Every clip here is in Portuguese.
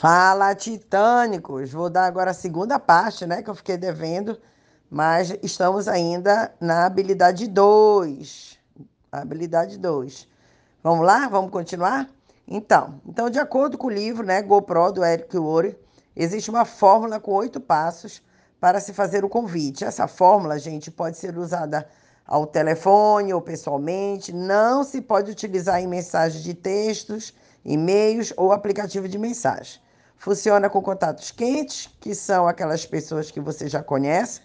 Fala, titânicos! Vou dar agora a segunda parte, né, que eu fiquei devendo, mas estamos ainda na habilidade 2. Habilidade 2. Vamos lá? Vamos continuar? Então, então, de acordo com o livro, né, GoPro, do Eric Worre, existe uma fórmula com oito passos para se fazer o convite. Essa fórmula, gente, pode ser usada ao telefone ou pessoalmente, não se pode utilizar em mensagens de textos, e-mails ou aplicativo de mensagem. Funciona com contatos quentes, que são aquelas pessoas que você já conhece,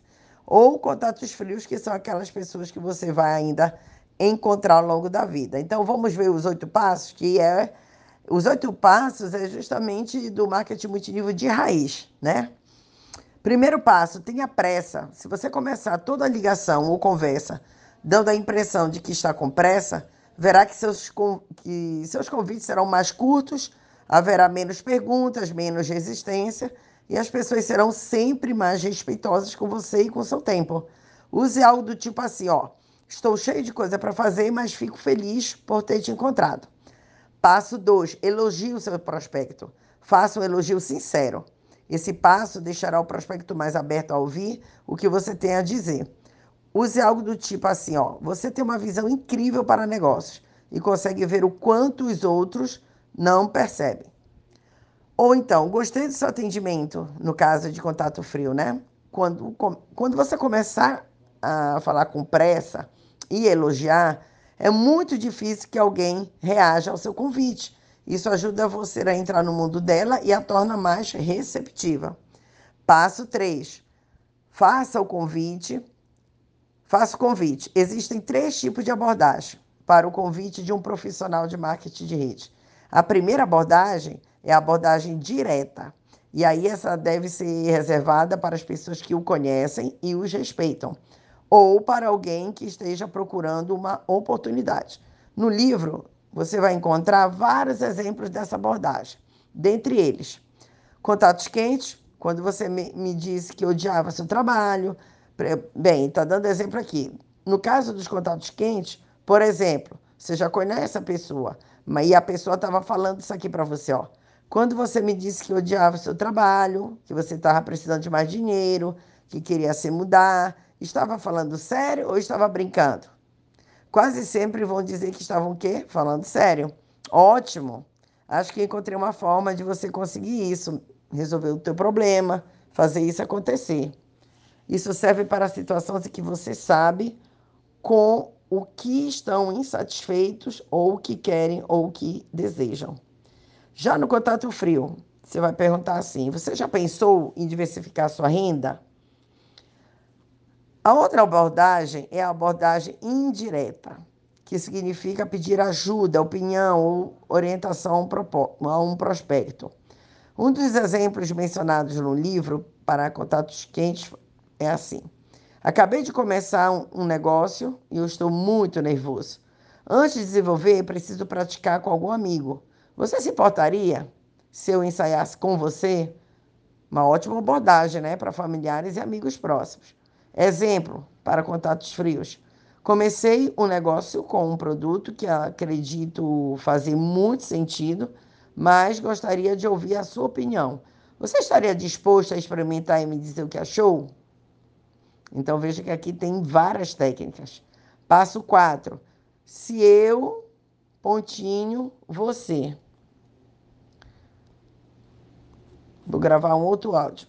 ou contatos frios, que são aquelas pessoas que você vai ainda encontrar ao longo da vida. Então vamos ver os oito passos, que é os oito passos é justamente do marketing multinível de raiz, né? Primeiro passo, tenha pressa. Se você começar toda a ligação ou conversa dando a impressão de que está com pressa, verá que seus, que seus convites serão mais curtos Haverá menos perguntas, menos resistência e as pessoas serão sempre mais respeitosas com você e com seu tempo. Use algo do tipo assim, ó. Estou cheio de coisa para fazer, mas fico feliz por ter te encontrado. Passo 2. Elogie o seu prospecto. Faça um elogio sincero. Esse passo deixará o prospecto mais aberto a ouvir o que você tem a dizer. Use algo do tipo assim, ó. Você tem uma visão incrível para negócios e consegue ver o quanto os outros não percebe. Ou então, gostei do seu atendimento, no caso de contato frio, né? Quando, quando você começar a falar com pressa e elogiar, é muito difícil que alguém reaja ao seu convite. Isso ajuda você a entrar no mundo dela e a torna mais receptiva. Passo 3. Faça o convite. Faça o convite. Existem três tipos de abordagem para o convite de um profissional de marketing de rede. A primeira abordagem é a abordagem direta. E aí essa deve ser reservada para as pessoas que o conhecem e os respeitam, ou para alguém que esteja procurando uma oportunidade. No livro, você vai encontrar vários exemplos dessa abordagem. Dentre eles, contatos quentes, quando você me, disse que odiava seu trabalho. Bem, está dando exemplo aqui. No caso dos contatos quentes, por exemplo, você já conhece a pessoa, e a pessoa estava falando isso aqui para você, ó. Quando você me disse que odiava o seu trabalho, que você estava precisando de mais dinheiro, que queria se mudar, estava falando sério ou estava brincando? Quase sempre vão dizer que estavam o quê? Falando sério. Ótimo. Acho que encontrei uma forma de você conseguir isso, resolver o teu problema, fazer isso acontecer. Isso serve para situações em que você sabe com o que estão insatisfeitos, ou o que querem, ou o que desejam. Já no contato frio, você vai perguntar assim: você já pensou em diversificar sua renda? A outra abordagem é a abordagem indireta, que significa pedir ajuda, opinião ou orientação a um prospecto. Um dos exemplos mencionados no livro para contatos quentes é assim: Acabei de começar um, negócio e eu estou muito nervoso. Antes de desenvolver, preciso praticar com algum amigo. Você se importaria se eu ensaiasse com você? Uma ótima abordagem, né, para familiares e amigos próximos. Exemplo para contatos frios. Comecei um negócio com um produto que acredito fazer muito sentido, mas gostaria de ouvir a sua opinião. Você estaria disposto a experimentar e me dizer o que achou? Então veja que aqui tem várias técnicas. Passo 4. Se eu, pontinho, você. Vou gravar um outro áudio.